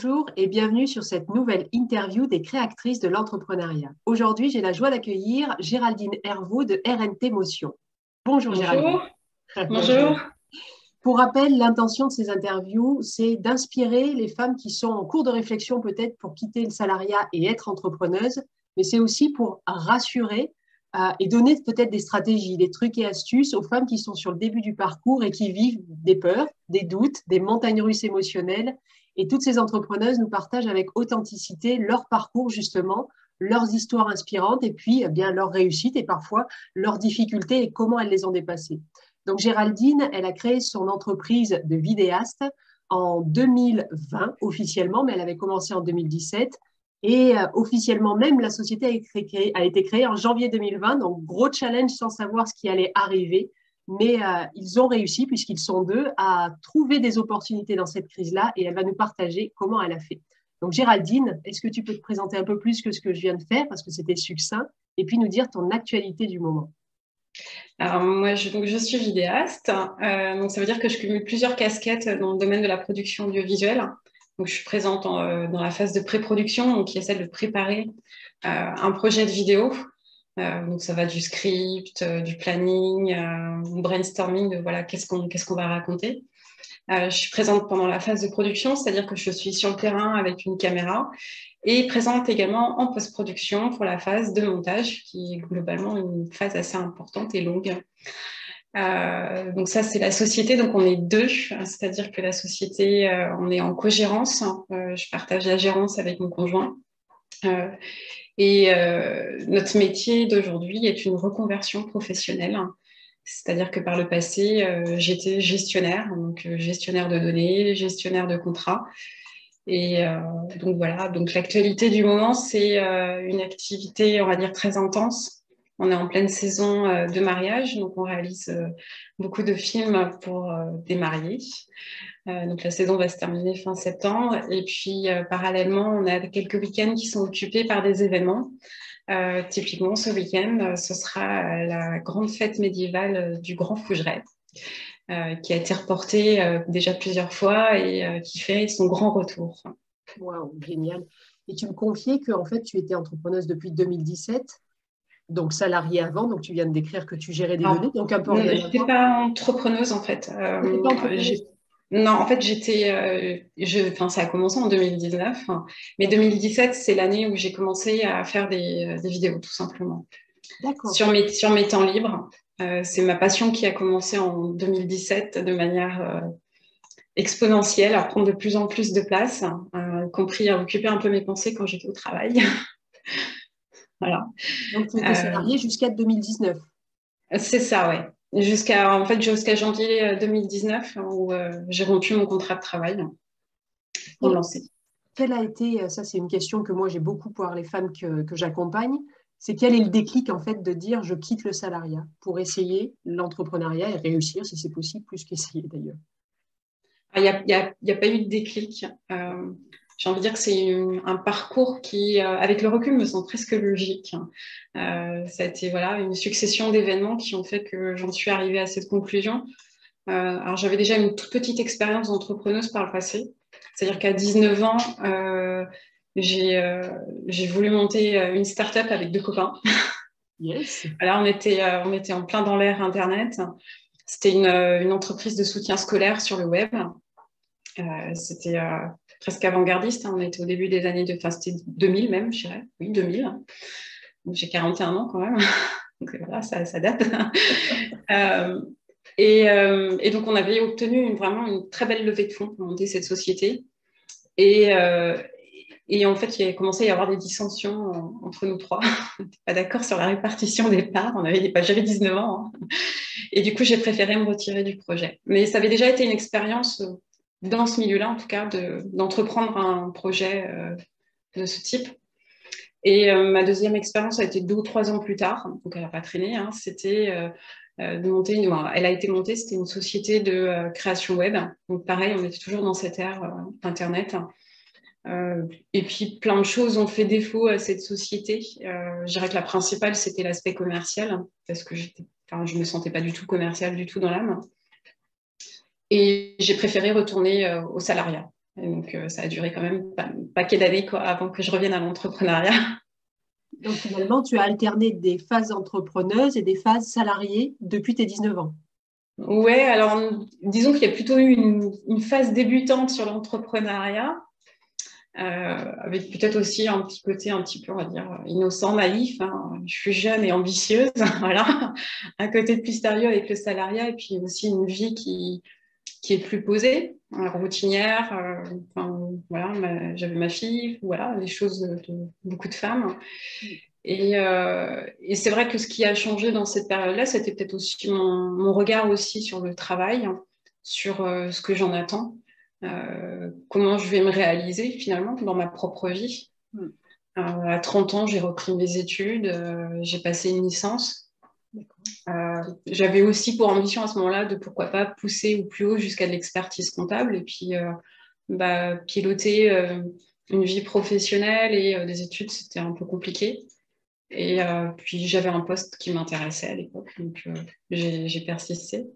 Bonjour et bienvenue sur cette nouvelle interview des créatrices de l'entrepreneuriat. Aujourd'hui, j'ai la joie d'accueillir Géraldine Hervaux de RNT Motion. Bonjour, Bonjour. Géraldine. Bonjour. Pour rappel, l'intention de ces interviews, c'est d'inspirer les femmes qui sont en cours de réflexion peut-être pour quitter le salariat et être entrepreneuses, mais c'est aussi pour rassurer euh, et donner peut-être des stratégies, des trucs et astuces aux femmes qui sont sur le début du parcours et qui vivent des peurs, des doutes, des montagnes russes émotionnelles et toutes ces entrepreneuses nous partagent avec authenticité leur parcours justement, leurs histoires inspirantes et puis eh bien leurs réussites et parfois leurs difficultés et comment elles les ont dépassées. Donc Géraldine, elle a créé son entreprise de vidéaste en 2020 officiellement, mais elle avait commencé en 2017. Et euh, officiellement même, la société a été créée en janvier 2020. Donc gros challenge sans savoir ce qui allait arriver mais euh, ils ont réussi, puisqu'ils sont deux, à trouver des opportunités dans cette crise-là et elle va nous partager comment elle a fait. Donc Géraldine, est-ce que tu peux te présenter un peu plus que ce que je viens de faire, parce que c'était succinct, et puis nous dire ton actualité du moment? Alors moi, je, donc, je suis vidéaste, euh, donc ça veut dire que je cumule plusieurs casquettes dans le domaine de la production audiovisuelle. Donc je suis présente euh, dans la phase de pré-production, qui essaie de préparer un projet de vidéo euh, donc ça va du script, euh, du planning, euh, brainstorming de voilà qu'est-ce qu'on qu'est-ce qu'on va raconter. je suis présente pendant la phase de production, c'est-à-dire que je suis sur le terrain avec une caméra et présente également en post-production pour la phase de montage, qui est globalement une phase assez importante et longue. donc ça, c'est la société, donc on est deux, c'est-à-dire que la société, on est en co-gérance. je partage la gérance avec mon conjoint. Et euh, notre métier d'aujourd'hui est une reconversion professionnelle. C'est-à-dire que par le passé, euh, j'étais gestionnaire, donc euh, gestionnaire de données, gestionnaire de contrats. Et donc voilà, donc l'actualité du moment, c'est une activité, on va dire, très intense. On est en pleine saison de mariage, donc on réalise beaucoup de films pour des mariés. Euh, donc la saison va se terminer fin septembre. Et puis euh, parallèlement, on a quelques week-ends qui sont occupés par des événements. Euh, typiquement, ce week-end, ce sera la grande fête médiévale du Grand Fougeret, qui a été reportée déjà plusieurs fois et qui fait son grand retour. Waouh, génial. Et tu me confiais que en fait, tu étais entrepreneuse depuis 2017 donc salariée avant, donc tu viens de décrire que tu gérais des données, donc un peu. Je n'étais pas entrepreneuse en fait. Euh, non, en fait, j'étais. Euh, enfin, ça a commencé en 2019, mais 2017, c'est l'année où j'ai commencé à faire des, euh, vidéos, tout simplement. D'accord. Sur mes, sur mes temps libres. Euh, c'est ma passion qui a commencé en 2017 de manière exponentielle, à prendre de plus en plus de place, y compris à occuper un peu mes pensées quand j'étais au travail. voilà. Donc, tu étais salariée jusqu'à 2019 C'est ça, ouais jusqu'à en fait jusqu'à janvier 2019 euh, où euh, j'ai rompu mon contrat de travail pour lancer. Quelle a été, euh, ça c'est une question que moi j'ai beaucoup pour les femmes que, que j'accompagne, c'est quel est le déclic en fait de dire je quitte le salariat pour essayer l'entrepreneuriat et réussir si c'est possible, plus qu'essayer d'ailleurs? Il n'y a, a, pas eu de déclic j'ai envie de dire que c'est un parcours qui, euh, avec le recul, me semble presque logique. Euh, ça a été voilà, une succession d'événements qui ont fait que j'en suis arrivée à cette conclusion. Euh, alors, j'avais déjà une toute petite expérience d'entrepreneuse par le passé. C'est-à-dire qu'à 19 ans, euh, j'ai voulu monter une start-up avec deux copains. Yes. Alors, on était, on était en plein dans l'air Internet. C'était une, une, entreprise de soutien scolaire sur le web. C'était presque avant-gardiste. Hein. On était au début des années de. Enfin, c'était 2000 même, je dirais. Oui, 2000. J'ai 41 ans quand même. donc voilà, ça, date. euh, et, euh, et, donc, on avait obtenu vraiment une très belle levée de fonds pour monter cette société. Et, euh, en fait, il a commencé à y avoir des dissensions entre nous trois. on n'était pas d'accord sur la répartition des parts. On avait pas, j'avais 19 ans. Hein. Et du coup, j'ai préféré me retirer du projet. Mais ça avait déjà été une expérience dans ce milieu-là, en tout cas, d'entreprendre un projet euh, de ce type. Et euh, ma deuxième expérience a été deux ou trois ans plus tard, donc elle n'a pas traîné, hein, c'était euh, de monter, une, elle a été montée, c'était une société de création web. Donc pareil, on était toujours dans cette ère Internet. et puis plein de choses ont fait défaut à cette société. je dirais que la principale, c'était l'aspect commercial, parce que je ne me sentais pas du tout commercial du tout dans l'âme. Et j'ai préféré retourner euh, au salariat. donc, ça a duré quand même un paquet d'années avant que je revienne à l'entrepreneuriat. Donc, finalement, tu as alterné des phases entrepreneuses et des phases salariées depuis tes 19 ans. Ouais, alors disons qu'il y a plutôt eu une, phase débutante sur l'entrepreneuriat, euh, avec peut-être aussi un petit côté un petit peu, on va dire, innocent, naïf. Hein. Je suis jeune et ambitieuse, voilà. Un côté de plus sérieux avec le salariat et puis aussi une vie qui, qui est plus posée, routinière. Euh, enfin, voilà, j'avais ma fille, voilà, les choses de, beaucoup de femmes. Euh, et, c'est vrai que ce qui a changé dans cette période-là, c'était peut-être aussi mon, regard aussi sur le travail, sur euh, ce que j'en attends, comment je vais me réaliser finalement dans ma propre vie. Hmm. à 30 ans, j'ai repris mes études, j'ai passé une licence. J'avais aussi pour ambition à ce moment-là de pourquoi pas pousser au plus haut jusqu'à l'expertise comptable et puis bah, piloter une vie professionnelle et des études, c'était un peu compliqué. Et euh, puis j'avais un poste qui m'intéressait à l'époque, donc euh, j'ai persisté.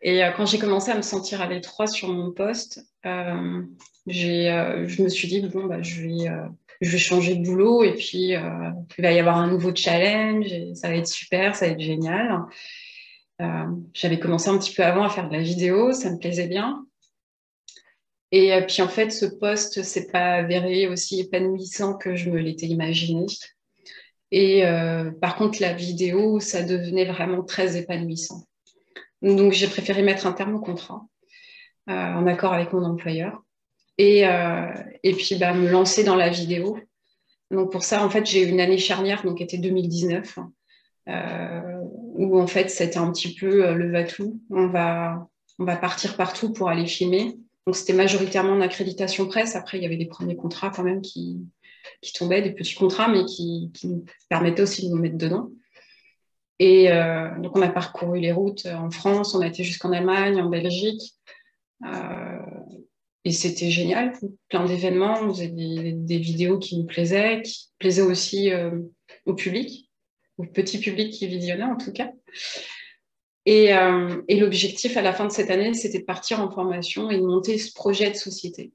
Et euh, quand j'ai commencé à me sentir à l'étroit sur mon poste, je me suis dit, bon, bah, je, vais, je vais changer de boulot et puis il va y avoir un nouveau challenge et ça va être super, ça va être génial. J'avais commencé un petit peu avant à faire de la vidéo, ça me plaisait bien. Et puis en fait, ce poste s'est pas avéré aussi épanouissant que je me l'étais imaginé. Et euh, par contre, la vidéo, ça devenait vraiment très épanouissant. Donc, j'ai préféré mettre un terme au contrat euh, en accord avec mon employeur. Et, euh, et puis, bah, me lancer dans la vidéo. Donc, pour ça, en fait, j'ai eu une année charnière, donc était 2019, où en fait, c'était un petit peu le va-tout. On va, on va partir partout pour aller filmer. Donc, c'était majoritairement en accréditation presse. Après, il y avait des premiers contrats quand même qui, tombaient, des petits contrats, mais qui, nous permettaient aussi de nous mettre dedans. Et euh, donc, on a parcouru les routes en France, on a été jusqu'en Allemagne, en Belgique. Euh, et c'était génial, plein d'événements, on faisait des, vidéos qui nous plaisaient, qui plaisaient aussi euh, au public, au petit public qui visionnait en tout cas. Et, et l'objectif à la fin de cette année, c'était de partir en formation et de monter ce projet de société.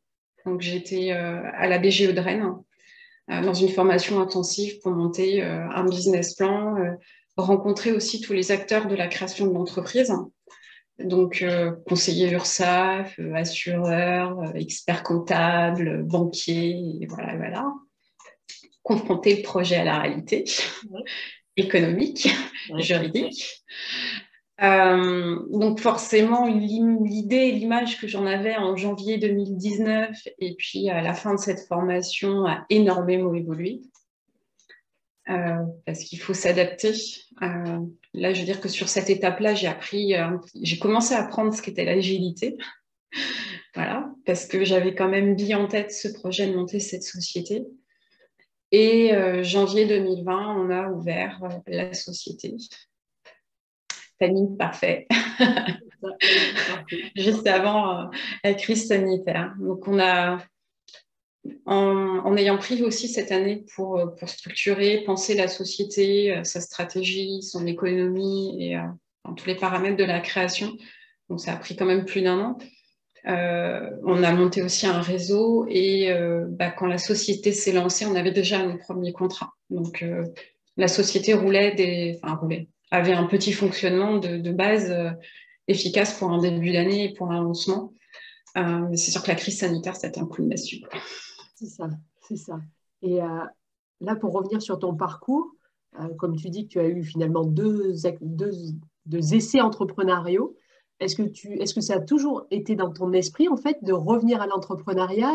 Donc j'étais à la BGE de Rennes, euh, dans une formation intensive pour monter euh, un business plan, euh, rencontrer aussi tous les acteurs de la création de l'entreprise. Donc, conseiller URSAF, assureur, expert comptable, banquier, voilà, voilà. Confronter le projet à la réalité économique, juridique. Euh, donc forcément, l'idée, l'image que j'en avais en janvier 2019 et puis à la fin de cette formation a énormément évolué. Euh, parce qu'il faut s'adapter. Euh, là, je veux dire que sur cette étape-là, j'ai appris, j'ai commencé à apprendre ce qu'était l'agilité. voilà, parce que j'avais quand même mis en tête ce projet de monter cette société. Et janvier 2020, on a ouvert la société parfait. Juste avant euh, la crise sanitaire. Donc, on a, en, ayant pris aussi cette année pour, euh, structurer, penser la société, euh, sa stratégie, son économie et tous les paramètres de la création. Ça a pris quand même plus d'un an. on a monté aussi un réseau et bah, quand la société s'est lancée, on avait déjà nos premiers contrats. Donc, la société roulait des, enfin roulait, avait un petit fonctionnement de, base euh, efficace pour un début d'année et pour un lancement. Euh, c'est sûr que la crise sanitaire, c'était un coup de massue. C'est ça, c'est ça. Et euh, là, pour revenir sur ton parcours, comme tu dis que tu as eu finalement deux, essais entrepreneuriaux, est-ce que, est-ce que ça a toujours été dans ton esprit, en fait, de revenir à l'entrepreneuriat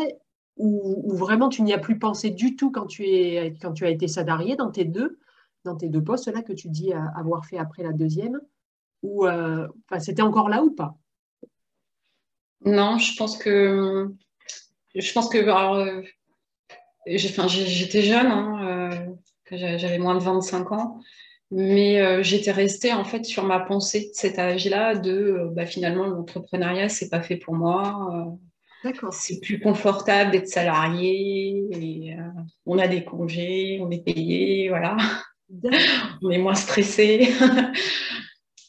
ou, vraiment tu n'y as plus pensé du tout quand tu, es, quand tu as été salarié dans tes deux dans tes deux postes là que tu dis avoir fait après la deuxième Ou euh, c'était encore là ou pas? Non, je pense que je pense que euh, j'étais jeune, hein, euh, j'avais moins de 25 ans, mais j'étais restée en fait sur ma pensée de cet âge-là de bah, finalement l'entrepreneuriat c'est pas fait pour moi. C'est plus confortable d'être salarié et on a des congés, on est payé, voilà on est moins stressé.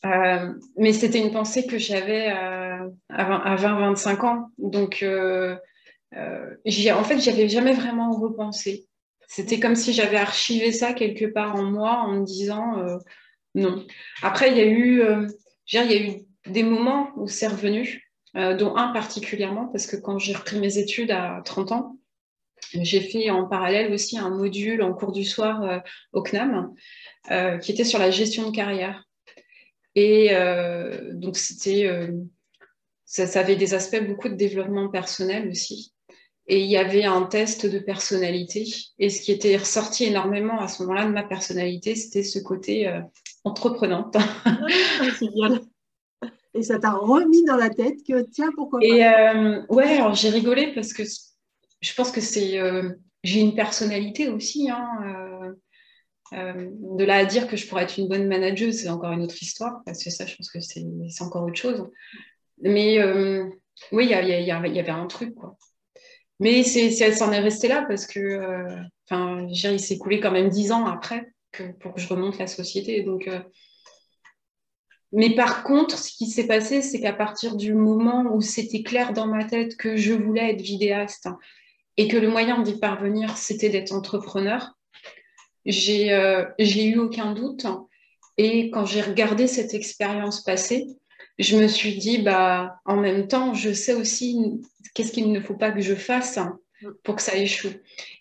Euh, mais c'était une pensée que j'avais euh, à 20-25 ans. Donc, euh, en fait, j'avais jamais vraiment repensé. C'était comme si j'avais archivé ça quelque part en moi en me disant non. Après, il y a eu, il y a eu des moments où c'est revenu, dont un particulièrement, parce que quand j'ai repris mes études à 30 ans, j'ai fait en parallèle aussi un module en cours du soir euh, au CNAM euh, qui était sur la gestion de carrière. Et euh, donc, c'était, ça, avait des aspects beaucoup de développement personnel aussi. Et il y avait un test de personnalité. Et ce qui était ressorti énormément à ce moment-là de ma personnalité, c'était ce côté entreprenante. C'est bien. Et ça t'a remis dans la tête que tiens, pourquoi Et ouais, alors j'ai rigolé parce que je pense que c'est. Euh, j'ai une personnalité aussi. Hein, euh, euh, de là à dire que je pourrais être une bonne manager, c'est encore une autre histoire. Parce que ça, je pense que c'est encore autre chose. Mais oui, il y, avait un truc, quoi. Mais ça s'en est resté là parce que, enfin, il s'est coulé quand même dix ans après pour que je remonte la société. Donc, mais par contre, ce qui s'est passé, c'est qu'à partir du moment où c'était clair dans ma tête que je voulais être vidéaste, et que le moyen d'y parvenir, c'était d'être entrepreneur, j'ai euh, eu aucun doute. Et quand j'ai regardé cette expérience passée, je me suis dit, bah, en même temps, je sais aussi qu'est-ce qu'il ne faut pas que je fasse pour que ça échoue.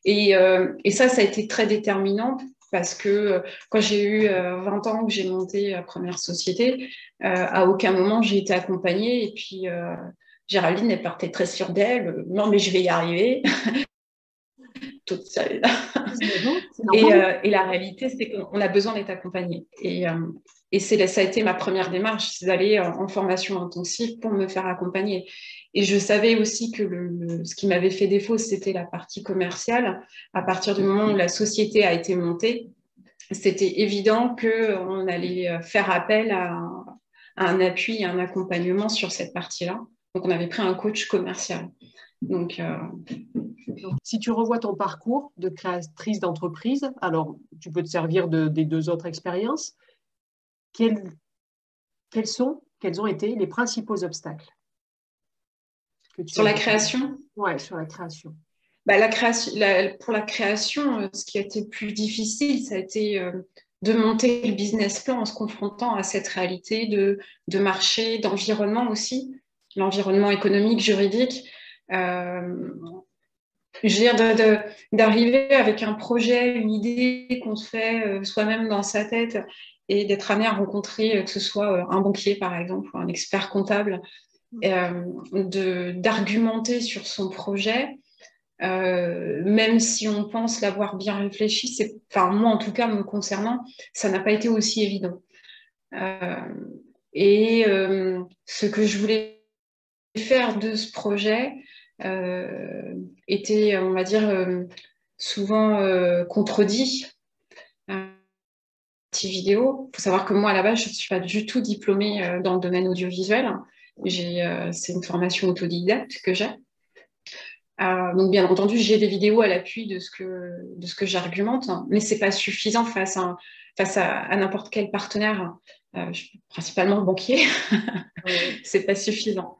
Et, euh, et ça, ça a été très déterminant parce que euh, quand j'ai eu 20 euh, ans que j'ai monté la première société, à aucun moment j'ai été accompagnée. Et puis, Géraldine, elle partait très sûre d'elle. Non, mais je vais y arriver. Toute seule. Et, la réalité, c'est qu'on a besoin d'être accompagné. Et, euh, et ça a été ma première démarche, c'est d'aller en, formation intensive pour me faire accompagner. Et je savais aussi que ce qui m'avait fait défaut, c'était la partie commerciale. À partir du moment où la société a été montée, c'était évident qu'on allait faire appel à, à un appui et un accompagnement sur cette partie-là. Donc, on avait pris un coach commercial. Donc, euh, si tu revois ton parcours de créatrice d'entreprise, alors tu peux te servir des deux autres expériences. Quels, sont, quels ont été les principaux obstacles Sur la création? Oui, sur la création. Bah, la création pour la création, euh, ce qui a été plus difficile, ça a été euh, de monter le business plan en se confrontant à cette réalité de, de marché, d'environnement aussi l'environnement économique, juridique. Euh, je veux dire, d'arriver avec un projet, une idée qu'on se fait soi-même dans sa tête et d'être amené à rencontrer, euh, que ce soit un banquier par exemple, ou un expert comptable, d'argumenter sur son projet, même si on pense l'avoir bien réfléchi, enfin moi en tout cas me concernant, ça n'a pas été aussi évident. et ce que je voulais faire de ce projet euh, était, on va dire, euh, souvent euh, contredit. Vidéo. Il faut savoir que moi, à la base, je ne suis pas du tout diplômée dans le domaine audiovisuel. c'est une formation autodidacte que j'ai. donc, bien entendu, j'ai des vidéos à l'appui de ce que, de ce que j'argumente, hein, mais ce n'est pas suffisant face à, face à, n'importe quel partenaire, principalement banquier. c'est pas suffisant.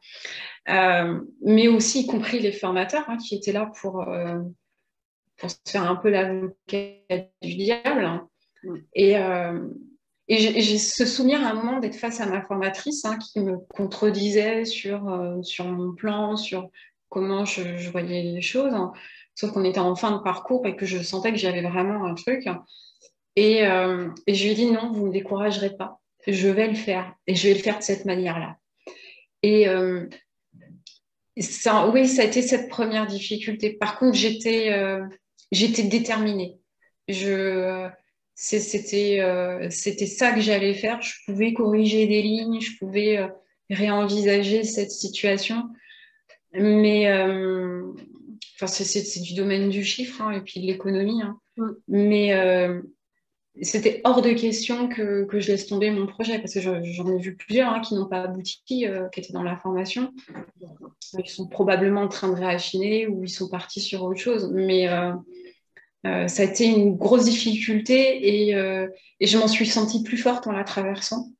Euh, mais aussi y compris les formateurs hein, qui étaient là pour, euh, pour se faire un peu l'avocat du diable. Hein. Mm. Et, euh, et j'ai ce souvenir à un moment d'être face à ma formatrice hein, qui me contredisait sur, sur mon plan, sur comment je, je voyais les choses. Sauf qu'on était en fin de parcours et que je sentais que j'avais vraiment un truc. Et, et, je lui ai dit non, vous ne me découragerez pas. Je vais le faire. Et je vais le faire de cette manière-là. Et oui, ça a été cette première difficulté. Par contre, j'étais euh, déterminée. C'était euh, ça que j'allais faire. Je pouvais corriger des lignes, je pouvais euh, réenvisager cette situation. Mais enfin, c'est du domaine du chiffre hein, et puis de l'économie. Hein. Mm. Mais c'était hors de question que, que, je laisse tomber mon projet parce que j'en ai vu plusieurs hein, qui n'ont pas abouti, euh, qui étaient dans la formation, qui sont probablement en train de réaffiner ou ils sont partis sur autre chose. Mais euh, euh, ça a été une grosse difficulté et, et je m'en suis sentie plus forte en la traversant.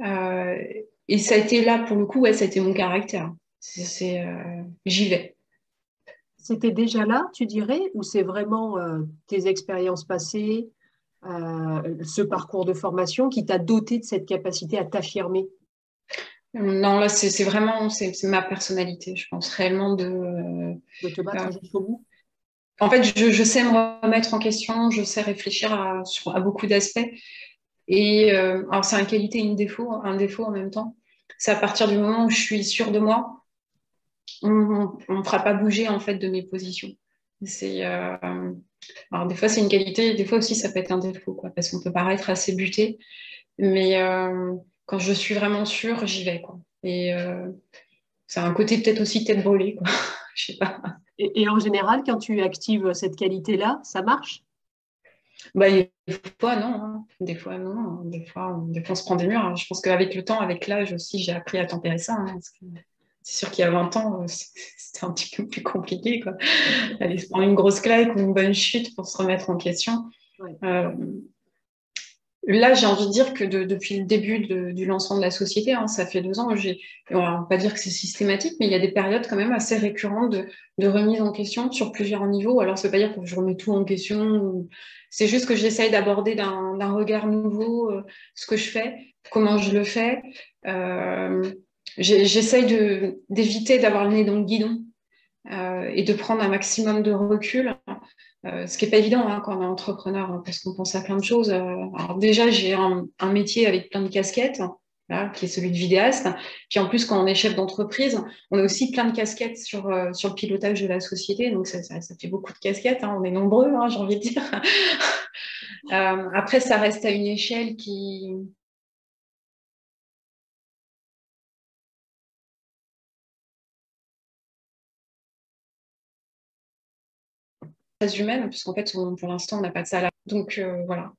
et ça a été là, pour le coup, ouais, ça a été mon caractère. J'y vais. C'était déjà là, tu dirais, ou c'est vraiment euh, tes expériences passées, euh, ce parcours de formation qui t'a doté de cette capacité à t'affirmer? Non, là, c'est vraiment c'est ma personnalité. Je pense réellement de. De te battre jusqu'au bout? En fait, je, sais me remettre en question, je sais réfléchir à, à beaucoup d'aspects. Et alors, c'est une qualité et une défaut, un défaut en même temps. C'est à partir du moment où je suis sûre de moi, on ne fera pas bouger en fait de mes positions. C'est euh, alors des fois c'est une qualité, des fois aussi ça peut être un défaut quoi, parce qu'on peut paraître assez buté, mais euh, quand je suis vraiment sûre, j'y vais quoi. Et euh, c'est un côté peut-être aussi tête brûlée quoi. Je sais pas. Et, en général, quand tu actives cette qualité-là, ça marche? Bah, des fois non, hein. des fois non, des fois, des fois on se prend des murs. Je pense qu'avec le temps, avec l'âge aussi, j'ai appris à tempérer ça. Hein, c'est sûr qu'il y a 20 ans, euh, c'était un petit peu plus compliqué. Quoi. Aller se prendre une grosse claque ou une bonne chute pour se remettre en question. Euh, là, j'ai envie de dire que depuis le début du lancement de la société, hein, ça fait deux ans, on va pas dire que c'est systématique, mais il y a des périodes quand même assez récurrentes de, remise en question sur plusieurs niveaux. Alors, ça veut pas dire que je remets tout en question. C'est juste que j'essaye d'aborder d'un, regard nouveau euh, ce que je fais, comment je le fais j'essaye d'éviter d'avoir le nez dans le guidon euh, et de prendre un maximum de recul, euh, ce qui n'est pas évident hein, quand on est entrepreneur, hein, parce qu'on pense à plein de choses. Euh, alors déjà, j'ai un, métier avec plein de casquettes, qui est celui de vidéaste. Puis en plus, quand on est chef d'entreprise, on a aussi plein de casquettes sur, sur le pilotage de la société. Donc ça, ça, fait beaucoup de casquettes, hein, on est nombreux, j'ai envie de dire. après, ça reste à une échelle qui, humaine, puisqu'en fait, pour l'instant, on n'a pas de ça là. Donc, euh, voilà.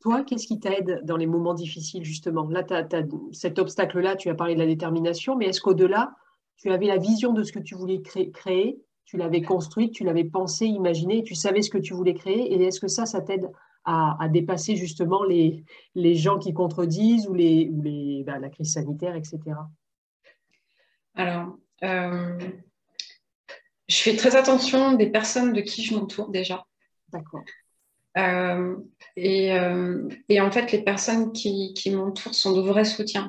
Toi, qu'est-ce qui t'aide dans les moments difficiles, justement? Là, tu as, cet obstacle-là, tu as parlé de la détermination, mais est-ce qu'au-delà, tu avais la vision de ce que tu voulais créer, tu l'avais construite, tu l'avais pensé, imaginé, tu savais ce que tu voulais créer, et est-ce que ça, ça t'aide à, dépasser justement les, les gens qui contredisent ou, les, ou les, bah, la crise sanitaire, etc. Alors, euh, je fais très attention des personnes de qui je m'entoure déjà. D'accord. Euh, euh, et, en fait, les personnes qui, m'entourent sont de vrais soutiens.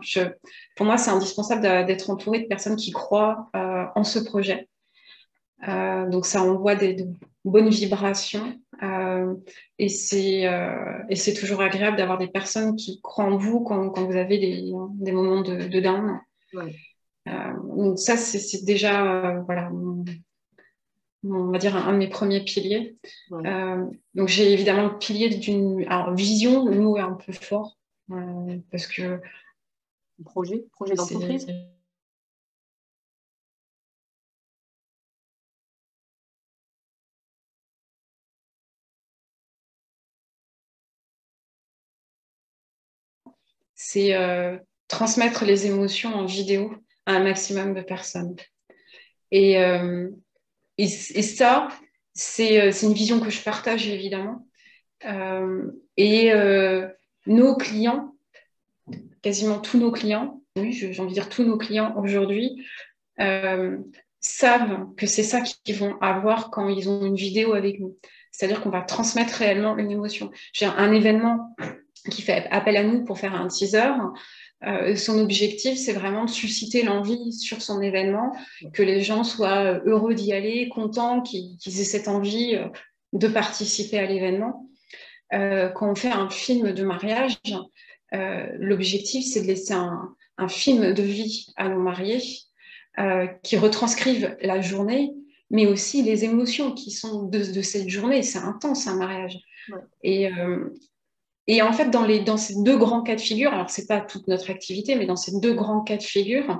pour moi, c'est indispensable d'être entouré de personnes qui croient euh, en ce projet. donc, ça envoie des, de bonnes vibrations. et c'est toujours agréable d'avoir des personnes qui croient en vous quand, vous avez des, moments de, de down. donc, ça, c'est déjà voilà, on va dire, un, de mes premiers piliers. Euh, donc, j'ai évidemment le pilier d'une vision, le mot est un peu fort, euh, parce que. Projet, projet d'entreprise c'est euh, transmettre les émotions en vidéo à un maximum de personnes. Et, et, ça, euh, c'est une vision que je partage évidemment. Euh, et euh, nos clients, quasiment tous nos clients, j'ai envie de dire tous nos clients aujourd'hui, savent que c'est ça qu'ils vont avoir quand ils ont une vidéo avec nous. C'est-à-dire qu'on va transmettre réellement une émotion. J'ai un événement qui fait appel à nous pour faire un teaser. Euh, son objectif, c'est vraiment de susciter l'envie sur son événement, que les gens soient heureux d'y aller, contents, qu'ils aient cette envie euh, de participer à l'événement. Euh, quand on fait un film de mariage, l'objectif, c'est de laisser un, film de vie à nos mariés qui retranscrivent la journée, mais aussi les émotions qui sont de, cette journée. C'est intense un mariage. Et, et en fait, dans, les, dans ces deux grands cas de figure, alors ce n'est pas toute notre activité, mais dans ces deux grands cas de figure,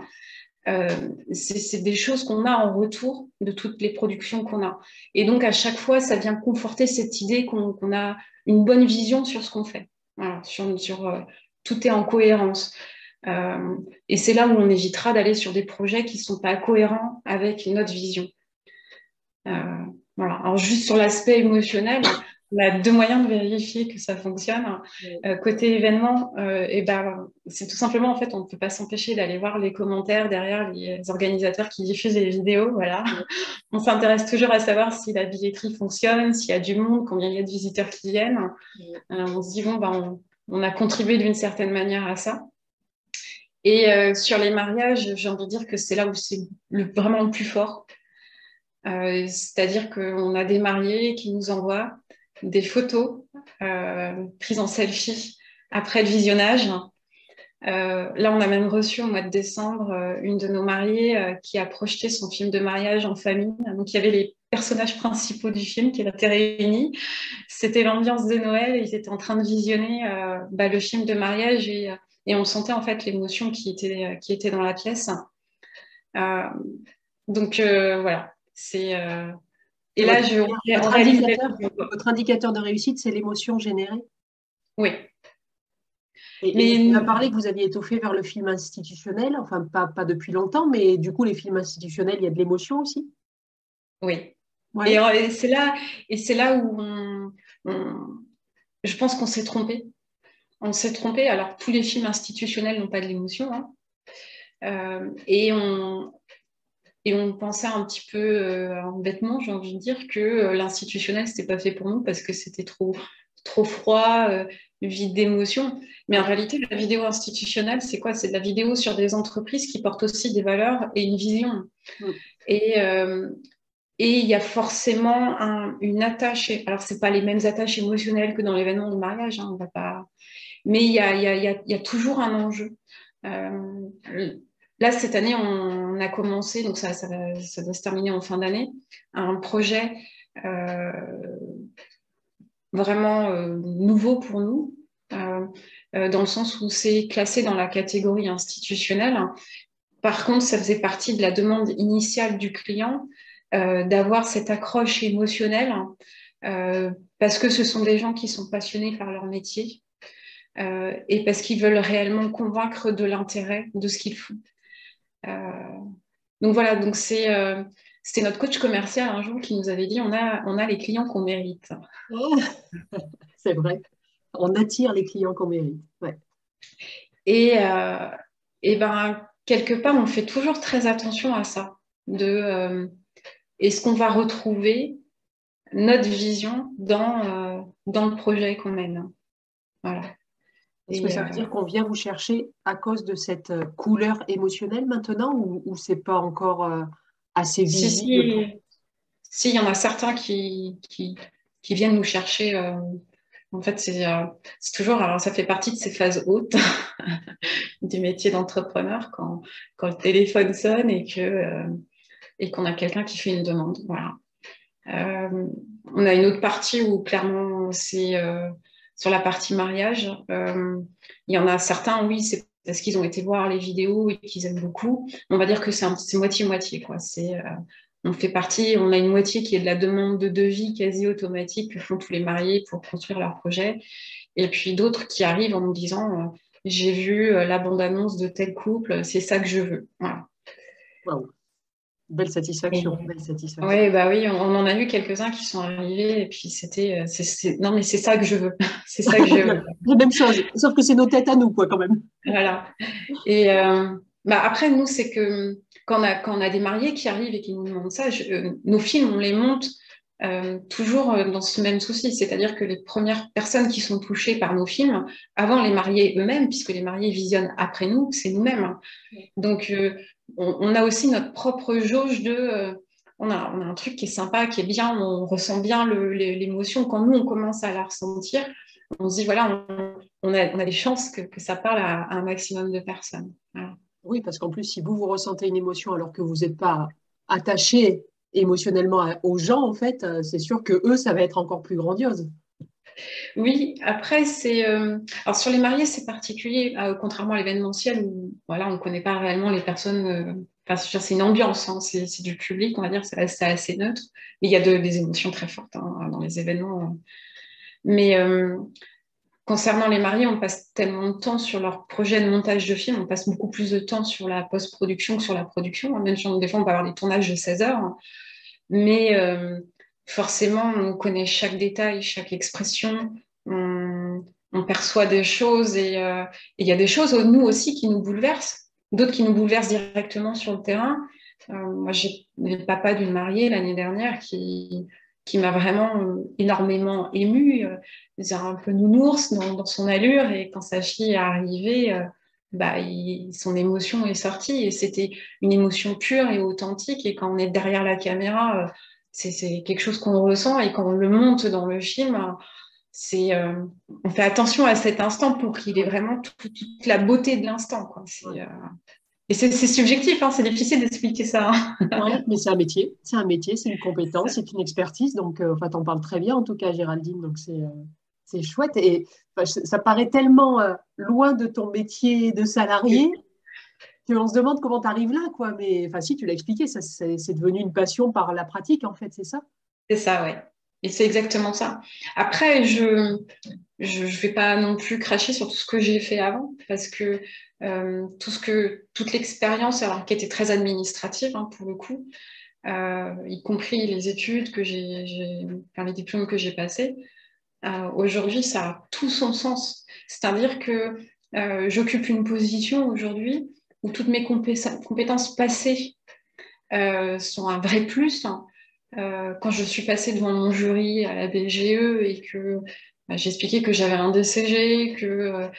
euh, c'est des choses qu'on a en retour de toutes les productions qu'on a. Et donc, à chaque fois, ça vient conforter cette idée qu'on a une bonne vision sur ce qu'on fait. sur, sur euh, tout est en cohérence. Euh, et c'est là où on évitera d'aller sur des projets qui ne sont pas cohérents avec notre vision. voilà. Alors, juste sur l'aspect émotionnel, on a deux moyens de vérifier que ça fonctionne. Euh, côté événement, euh, et ben, c'est tout simplement, en fait, on ne peut pas s'empêcher d'aller voir les commentaires derrière les organisateurs qui diffusent les vidéos. Voilà. on s'intéresse toujours à savoir si la billetterie fonctionne, s'il y a du monde, combien il y a de visiteurs qui viennent. Euh, on se dit, bon, ben, on, a contribué d'une certaine manière à ça. Et sur les mariages, j'ai envie de dire que c'est là où c'est vraiment le plus fort. C'est-à-dire qu'on a des mariés qui nous envoient des photos euh, prises en selfie après le visionnage. Euh, là, on a même reçu au mois de décembre euh, une de nos mariées qui a projeté son film de mariage en famille. Donc, il y avait les personnages principaux du film qui étaient réunis. C'était l'ambiance de Noël. Ils étaient en train de visionner bah, le film de mariage et, on sentait en fait l'émotion qui était, qui était dans la pièce. donc, voilà, c'est et là, je, votre, indicateur, votre indicateur de réussite, c'est l'émotion générée Oui. Et, mais vous avez parlé que vous aviez étoffé vers le film institutionnel, enfin pas, pas depuis longtemps, mais du coup, les films institutionnels, il y a de l'émotion aussi Oui. Et, c'est là, et c'est là où je pense qu'on s'est trompé. On s'est trompé. Alors, tous les films institutionnels n'ont pas de l'émotion. Hein. Euh, et on, et on pensait un petit peu euh, bêtement, j'ai envie de dire, que euh, l'institutionnel, c'était pas fait pour nous parce que c'était trop, trop froid, euh, vide d'émotion. Mais en réalité, la vidéo institutionnelle, c'est quoi? C'est de la vidéo sur des entreprises qui portent aussi des valeurs et une vision. Mm. Et, et il y a forcément une attache. Alors, ce pas les mêmes attaches émotionnelles que dans l'événement de mariage, hein, on va pas. Mais il y a, y, a, y a, toujours un enjeu. Là, cette année, on, a commencé, donc ça, ça, doit se terminer en fin d'année, un projet euh, vraiment euh, nouveau pour nous, euh, dans le sens où c'est classé dans la catégorie institutionnelle. Par contre, ça faisait partie de la demande initiale du client d'avoir cette accroche émotionnelle, parce que ce sont des gens qui sont passionnés par leur métier. et parce qu'ils veulent réellement convaincre de l'intérêt de ce qu'ils font. Euh, donc voilà, donc c'est euh, c'était notre coach commercial un jour qui nous avait dit on a, on a les clients qu'on mérite. c'est vrai. On attire les clients qu'on mérite. Et, euh, et ben, quelque part, on fait toujours très attention à ça. De est-ce qu'on va retrouver notre vision dans, dans le projet qu'on mène Voilà. Est-ce que ça veut dire qu'on vient vous chercher à cause de cette euh, couleur émotionnelle maintenant ou, ou c'est pas encore euh, assez visible si, il y en a certains qui, qui, viennent nous chercher. Euh, en fait, c'est toujours, alors ça fait partie de ces phases hautes du métier d'entrepreneur quand, quand, le téléphone sonne et que et qu'on a quelqu'un qui fait une demande. Voilà. on a une autre partie où clairement c'est sur la partie mariage, euh, il y en a certains, oui, c'est parce qu'ils ont été voir les vidéos et qu'ils aiment beaucoup. On va dire que c'est moitié-moitié. euh, on fait partie, on a une moitié qui est de la demande de devis quasi automatique que font tous les mariés pour construire leur projet. Et puis d'autres qui arrivent en nous disant euh, J'ai vu la bande-annonce de tel couple, c'est ça que je veux. Belle satisfaction. Oui, bah oui, on, en a eu quelques-uns qui sont arrivés et puis c'était, euh, non mais c'est ça que je veux, c'est ça que je veux. La même chose, sauf que c'est nos têtes à nous quoi quand même. Voilà. Et euh, bah après nous c'est que quand on a quand on a des mariés qui arrivent et qui nous demandent ça, euh, nos films on les monte toujours dans ce même souci, c'est-à-dire que les premières personnes qui sont touchées par nos films, avant les mariés eux-mêmes, puisque les mariés visionnent après nous, c'est nous-mêmes. Donc on, a aussi notre propre jauge de. Euh, on, a, un truc qui est sympa, qui est bien, on ressent bien l'émotion. Quand nous, on commence à la ressentir, on se dit voilà, on, a, des chances que, ça parle à, un maximum de personnes. Oui, parce qu'en plus, si vous, vous ressentez une émotion alors que vous n'êtes pas attaché émotionnellement aux gens, en fait, euh, c'est sûr que eux, ça va être encore plus grandiose. Oui, après, c'est. Euh, alors, sur les mariés, c'est particulier, euh, contrairement à l'événementiel où voilà, on ne connaît pas réellement les personnes. Enfin, c'est une ambiance, hein, c'est du public, on va dire, c'est assez neutre. Mais il y a des émotions très fortes hein, dans les événements. Mais concernant les mariés, on passe tellement de temps sur leur projet de montage de film, on passe beaucoup plus de temps sur la post-production que sur la production. Même si des fois, on peut avoir des tournages de 16 heures. Mais forcément, on connaît chaque détail, chaque expression, on, perçoit des choses et il y a des choses, nous aussi, qui nous bouleversent, d'autres qui nous bouleversent directement sur le terrain. moi, j'ai le papa d'une mariée l'année dernière qui, qui m'a vraiment énormément émue. C'est un peu nounours dans, son allure et quand sa fille est arrivée, bah, son émotion est sortie et c'était une émotion pure et authentique. Et quand on est derrière la caméra, euh, c'est quelque chose qu'on ressent et quand on le monte dans le film, c'est euh, on fait attention à cet instant pour qu'il ait vraiment toute, la beauté de l'instant. Euh, et c'est subjectif, hein, c'est difficile d'expliquer ça. Hein. mais c'est un métier, c'est un métier, c'est une compétence, c'est une expertise. Donc, enfin, t'en parles très bien en tout cas, Géraldine. Donc, c'est c'est chouette. Et ça paraît tellement euh, loin de ton métier de salarié qu'on se demande comment tu arrives là. Quoi. Mais enfin, si, tu l'as expliqué, c'est devenu une passion par la pratique, en fait, c'est ça? C'est ça, oui. Et c'est exactement ça. Après, je ne vais pas non plus cracher sur tout ce que j'ai fait avant, parce que, euh, tout ce que toute l'expérience, alors qui était très administrative hein, pour le coup, euh, y compris les études que j'ai, enfin, les diplômes que j'ai passés, euh, aujourd'hui, ça a tout son sens. C'est-à-dire que j'occupe une position aujourd'hui où toutes mes compétences passées sont un vrai plus. Hein. Quand je suis passée devant mon jury à la BGE et que bah, j'expliquais que j'avais un DCG, que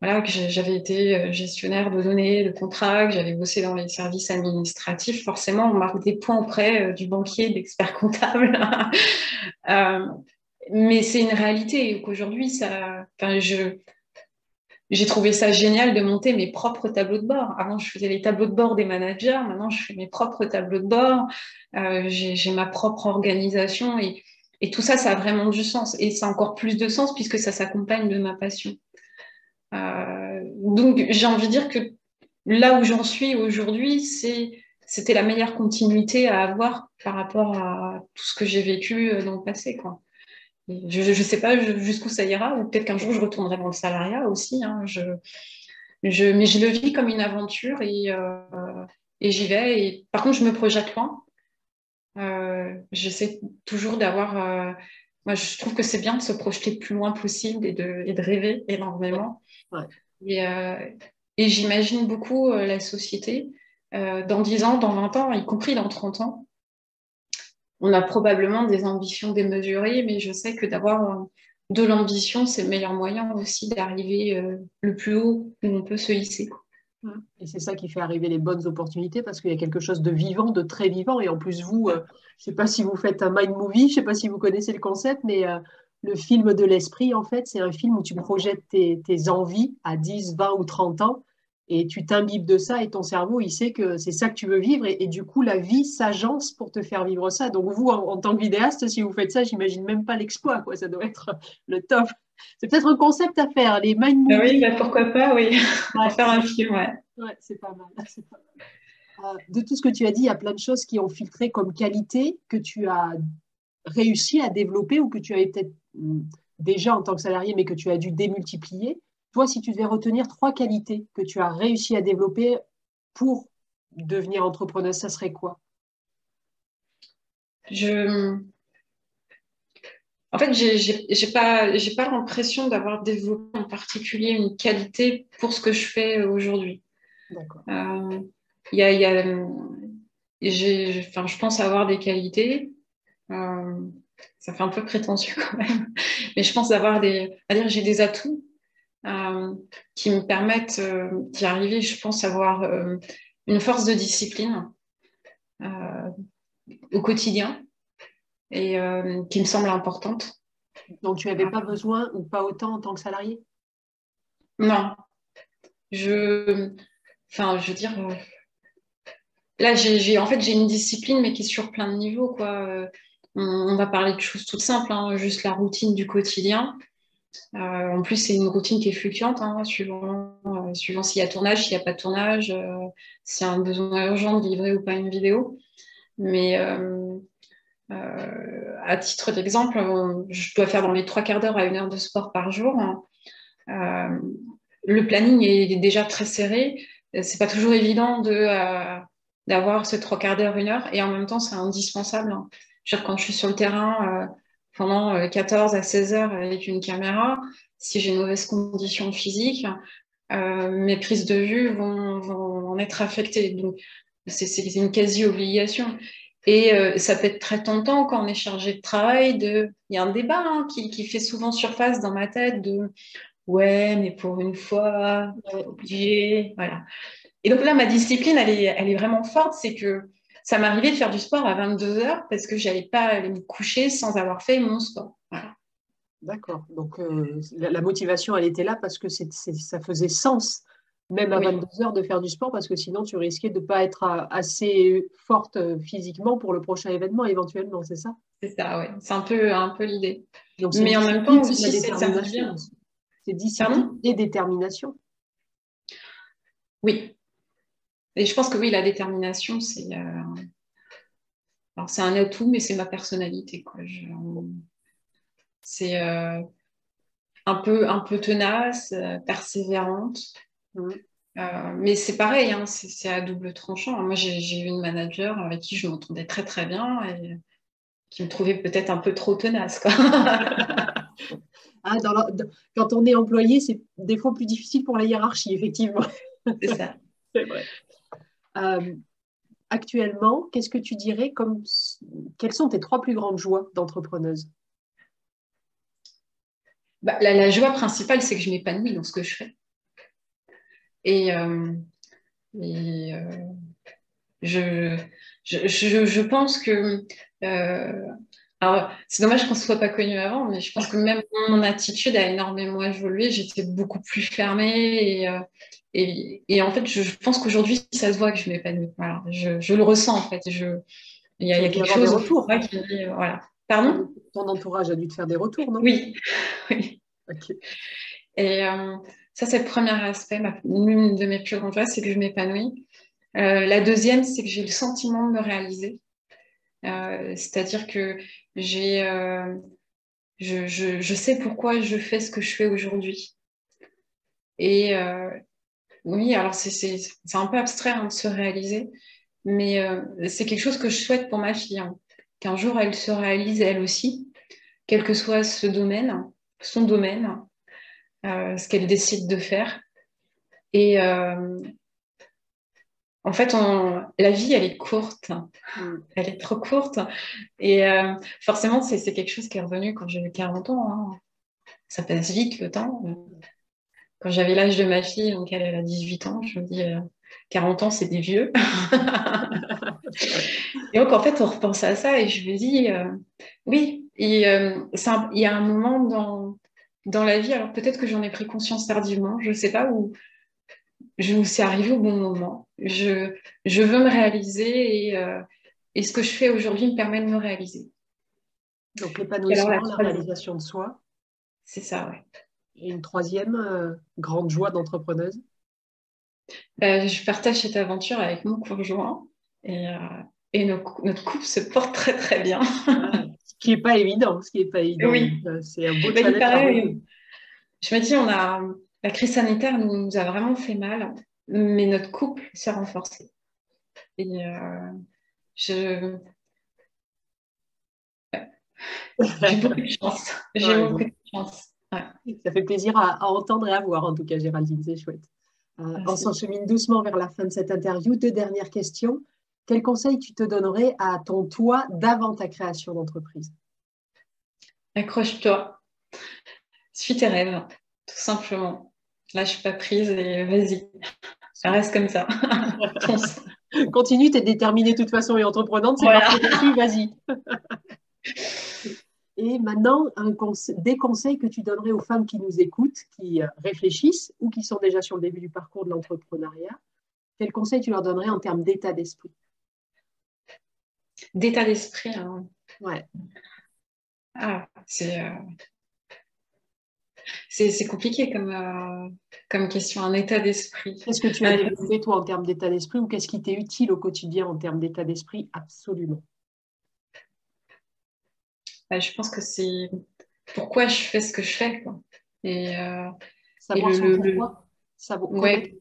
voilà, que j'avais été gestionnaire de données, de contrats, que j'avais bossé dans les services administratifs, forcément, on marque des points auprès du banquier, de l'expert comptable. mais c'est une réalité qu'aujourd'hui, ça, je, j'ai trouvé ça génial de monter mes propres tableaux de bord. Avant, je faisais les tableaux de bord des managers. Maintenant, je fais mes propres tableaux de bord. Euh, j'ai ma propre organisation et, tout ça, ça a vraiment du sens. Et ça a encore plus de sens puisque ça s'accompagne de ma passion. Euh, donc, j'ai envie de dire que là où j'en suis aujourd'hui, c'était la meilleure continuité à avoir par rapport à tout ce que j'ai vécu euh, dans le passé. Quoi. Je ne sais pas jusqu'où ça ira, ou peut-être qu'un jour je retournerai dans le salariat aussi. Hein. je, je, mais je le vis comme une aventure et, euh, et j'y vais. Et, par contre, je me projette loin. Euh, J'essaie toujours d'avoir. Euh, moi, je trouve que c'est bien de se projeter le plus loin possible et de, et de rêver énormément. Et, et j'imagine beaucoup la société dans 10 ans, dans 20 ans, y compris dans 30 ans on a probablement des ambitions démesurées, mais je sais que d'avoir euh, de l'ambition, c'est le meilleur moyen aussi d'arriver euh, le plus haut où on peut se hisser. Et c'est ça qui fait arriver les bonnes opportunités parce qu'il y a quelque chose de vivant, de très vivant. Et en plus, vous, euh, je ne sais pas si vous faites un mind movie, je ne sais pas si vous connaissez le concept, mais le film de l'esprit, en fait, c'est un film où tu projettes tes, tes, envies à 10, 20 ou 30 ans et tu t'imbibes de ça et ton cerveau, il sait que c'est ça que tu veux vivre et, du coup, la vie s'agence pour te faire vivre ça. Donc vous, en, tant que vidéaste, si vous faites ça, j'imagine même pas l'exploit, quoi. Ça doit être le top. C'est peut-être un concept à faire, les mind ah Oui, bah, pourquoi pas, oui. Ouais, faire un film, ouais. Ouais, c'est pas mal. Euh, de tout ce que tu as dit, il y a plein de choses qui ont filtré comme qualité que tu as réussi à développer ou que tu avais peut-être hmm, déjà en tant que salarié, mais que tu as dû démultiplier. Toi, si tu devais retenir trois qualités que tu as réussi à développer pour devenir entrepreneuse, ça serait quoi? Je... En fait, je n'ai pas, pas l'impression d'avoir développé en particulier une qualité pour ce que je fais aujourd'hui. D'accord. Euh, y y a, enfin, je pense avoir des qualités. Euh, ça fait un peu prétentieux quand même, mais je pense avoir des, à dire j'ai des atouts qui me permettent euh, d'y arriver, je pense, avoir euh, une force de discipline au quotidien et qui me semble importante. Donc, tu n'avais pas besoin ou pas autant en tant que salarié? Non. Je, enfin, je veux dire, là, j'ai, en fait, j'ai une discipline, mais qui est sur plein de niveaux, quoi. On, va parler de choses toutes simples, hein, juste la routine du quotidien. Euh, en plus, c'est une routine qui est fluctuante, hein, suivant, euh, suivant s'il y a tournage, s'il n'y a pas de tournage, euh, s'il y a un besoin urgent de livrer ou pas une vidéo. Mais à titre d'exemple, je dois faire dans les trois quarts d'heure à une heure de sport par jour. le planning est déjà très serré. C'est pas toujours évident de d'avoir ce trois quarts d'heure, une heure, et en même temps, c'est indispensable. Hein. quand je suis sur le terrain pendant 14 à 16 heures avec une caméra, si j'ai une mauvaise condition physique, mes prises de vue vont, en être affectées. Donc, c'est une quasi-obligation. Et euh, ça peut être très tentant quand on est chargé de travail. De... Il y a un débat hein, qui, qui, fait souvent surface dans ma tête de ouais, mais pour une fois, obligé. Voilà. Et donc là, ma discipline, elle est, elle est vraiment forte. C'est que ça m'arrivait de faire du sport à 22 heures parce que je n'allais pas aller me coucher sans avoir fait mon sport. Voilà. D'accord. Donc euh, la, la, motivation, elle était là parce que ça faisait sens même à 22 heures de faire du sport parce que sinon tu risquais de ne pas être euh, assez forte euh, physiquement pour le prochain événement éventuellement, c'est ça? C'est ça, oui. C'est un peu, un peu l'idée. Mais en même temps, c'est détermination. C'est discipline et détermination. Oui. Et je pense que oui, la détermination, c'est euh... c'est un atout, mais c'est ma personnalité. Quoi. Je... C'est euh... un, peu, un peu tenace, euh, persévérante. Euh, mais c'est pareil, hein, c'est à double tranchant. Moi, j'ai eu une manager avec qui je m'entendais très très bien et qui me trouvait peut-être un peu trop tenace. Quoi. ah, quand on est employé, c'est des fois plus difficile pour la hiérarchie, effectivement. C'est ça. c'est vrai. Euh, actuellement, qu'est-ce que tu dirais comme quelles sont tes trois plus grandes joies d'entrepreneuse? Bah, la, joie principale, c'est que je m'épanouis dans ce que je fais. Et, euh, euh, je, je, je, pense que. Alors, c'est dommage qu'on ne se soit pas connu avant, mais je pense que même mon attitude a énormément évolué. J'étais beaucoup plus fermée et, et, et en fait, je, pense qu'aujourd'hui, ça se voit que je m'épanouis. Voilà, je, je, le ressens en fait. Il y a, il y a quelque chose. Retours. Qui, voilà. Pardon? Ton entourage a dû te faire des retours, non? Oui. Et, ça, c'est le premier aspect. L'une de mes plus grandes joies, c'est que je m'épanouis. Euh, la deuxième, c'est que j'ai le sentiment de me réaliser. Euh, c'est-à-dire que j'ai, euh, je, sais pourquoi je fais ce que je fais aujourd'hui. Et oui, alors c'est un peu abstrait hein, de se réaliser, mais c'est quelque chose que je souhaite pour ma fille. Hein. Qu'un jour, elle se réalise elle aussi, quel que soit ce domaine, son domaine, euh, ce qu'elle décide de faire. Et euh, en fait, la vie, elle est courte. Mm. Elle est trop courte. Et euh, forcément, c'est quelque chose qui est revenu quand j'avais 40 ans. Hein. Ça passe vite le temps. Quand j'avais l'âge de ma fille, donc elle, a 18 ans, je me dis 40 ans, c'est des vieux. et donc, en fait, on repense à ça et je me dis, oui, et, il y a un moment dans, dans la vie. Alors peut-être que j'en ai pris conscience tardivement, je ne sais pas, où je me suis arrivée au bon moment. Je, je veux me réaliser et, euh, et ce que je fais aujourd'hui me permet de me réaliser. Donc l'épanouissement, la, la, réalisation de soi. C'est ça, oui. Et une troisième euh, grande joie d'entrepreneuse? Ben, Je partage cette aventure avec mon conjoint et, euh, et notre couple se porte très très bien. qui n'est pas évident, ce qui est pas évident. Oui. C'est un beau challenge. Je me dis, on a, la crise sanitaire nous a vraiment fait mal, mais notre couple s'est renforcé. Et euh, je... J'ai beaucoup de chance. J'ai beaucoup de chance. Ça fait plaisir à, entendre et à voir, en tout cas, Géraldine, c'est chouette. Euh, on s'enchemine doucement vers la fin de cette interview. Deux dernières questions. Quel conseil tu te donnerais à ton toi d'avant ta création d'entreprise? Accroche-toi. Suis tes rêves, tout simplement. Lâche pas prise et vas-y. Ça reste comme ça. Continue, tu es déterminée de toute façon et entreprenante, c'est voilà. vas-y. Et maintenant, un des conseils que tu donnerais aux femmes qui nous écoutent, qui euh, réfléchissent ou qui sont déjà sur le début du parcours de l'entrepreneuriat, quels conseils tu leur donnerais en termes d'état d'esprit? D'état d'esprit. Hein. Ouais. Ah, c'est. Euh, c'est compliqué comme, euh, comme question, un état d'esprit. Qu'est-ce que tu as euh, développé, toi, en termes d'état d'esprit ou qu'est-ce qui t'est utile au quotidien en termes d'état d'esprit? Absolument. Bah, je pense que c'est pourquoi je fais ce que je fais. Quoi. Et, Savoir le, pourquoi Ça ouais.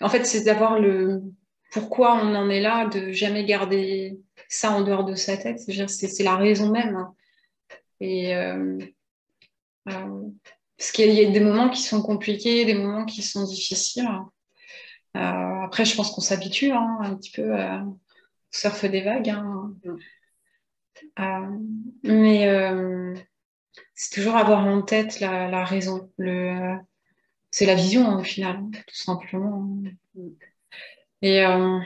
En fait, c'est d'avoir le pourquoi on en est là, de jamais garder ça en dehors de sa tête. C'est la raison même. Hein. Et parce qu'il y a des moments qui sont compliqués, des moments qui sont difficiles. après, je pense qu'on s'habitue hein, un petit peu au surf des vagues. Hein. mais c'est toujours avoir en tête la, raison. Le, c'est la vision au final, tout simplement. Et euh,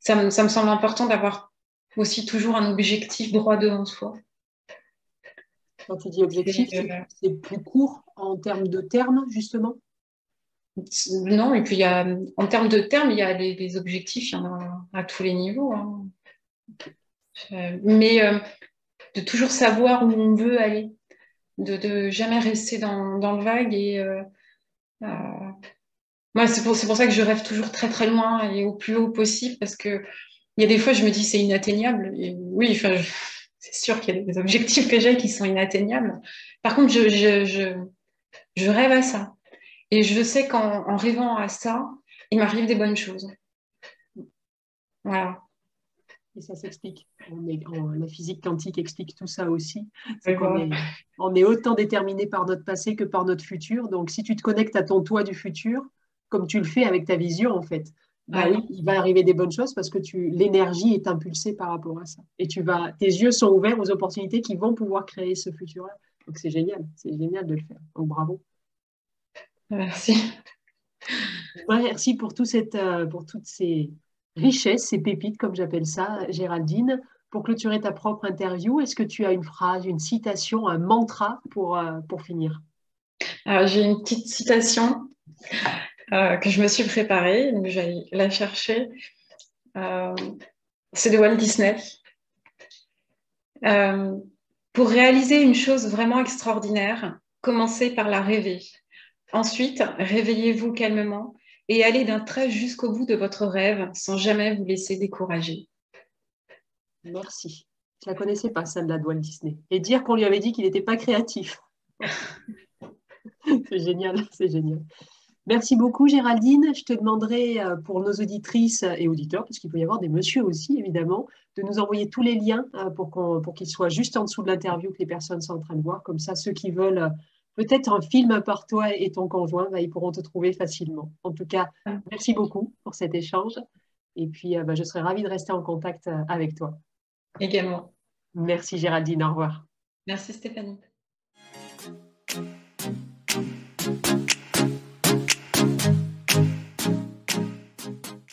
ça, me, semble important d'avoir aussi toujours un objectif droit devant soi. Quand tu dis objectif, euh, c'est plus court en termes de termes, justement? Non, et puis il y a, en termes de termes, il y a des, objectifs, il y en a à tous les niveaux. Hein. Euh, mais de toujours savoir où on veut aller de, de jamais rester dans, dans, le vague. Et euh, euh, moi, c'est pour, pour, ça que je rêve toujours très très loin et au plus haut possible parce que il y a des fois, je me dis c'est inatteignable. Et oui, enfin, c'est sûr qu'il y a des objectifs que j'ai qui sont inatteignables. Par contre, je, je, je, je rêve à ça. Et je sais qu'en rêvant à ça, il m'arrive des bonnes choses. Voilà. Et ça s'explique. la physique quantique explique tout ça aussi. on, est, autant déterminé par notre passé que par notre futur. Donc, si tu te connectes à ton toi du futur, comme tu le fais avec ta vision, en fait, bah oui, il va arriver des bonnes choses parce que l'énergie est impulsée par rapport à ça. Et tu vas, tes yeux sont ouverts aux opportunités qui vont pouvoir créer ce futur-là. Donc, c'est génial. C'est génial de le faire. Donc, bravo. Merci. Merci pour, tout cette, euh, pour toutes ces richesse, ces pépites, comme j'appelle ça, Géraldine. Pour clôturer ta propre interview, est-ce que tu as une phrase, une citation, un mantra pour, euh, pour finir? J'ai une petite citation euh, que je me suis préparée, donc je vais la chercher. Euh, c'est de Walt Disney. pour réaliser une chose vraiment extraordinaire, commencez par la rêver. Ensuite, réveillez-vous calmement et allez d'un trait jusqu'au bout de votre rêve sans jamais vous laisser décourager. Merci. Je ne la connaissais pas, celle-là de Walt Disney. Et dire qu'on lui avait dit qu'il n'était pas créatif. c'est génial, c'est génial. Merci beaucoup Géraldine. Je te demanderai euh, pour nos auditrices et auditeurs, parce qu'il peut y avoir des messieurs aussi évidemment, de nous envoyer tous les liens euh, pour, pour qu'ils soient juste en dessous de l'interview que les personnes sont en train de voir. Comme ça, ceux qui veulent euh, peut-être un film par toi et ton conjoint, bah, ils pourront te trouver facilement. En tout cas, merci beaucoup pour cet échange. Et puis, bah, je serai ravie de rester en contact avec toi. Également. Merci Géraldine, au revoir. Merci Stéphanie.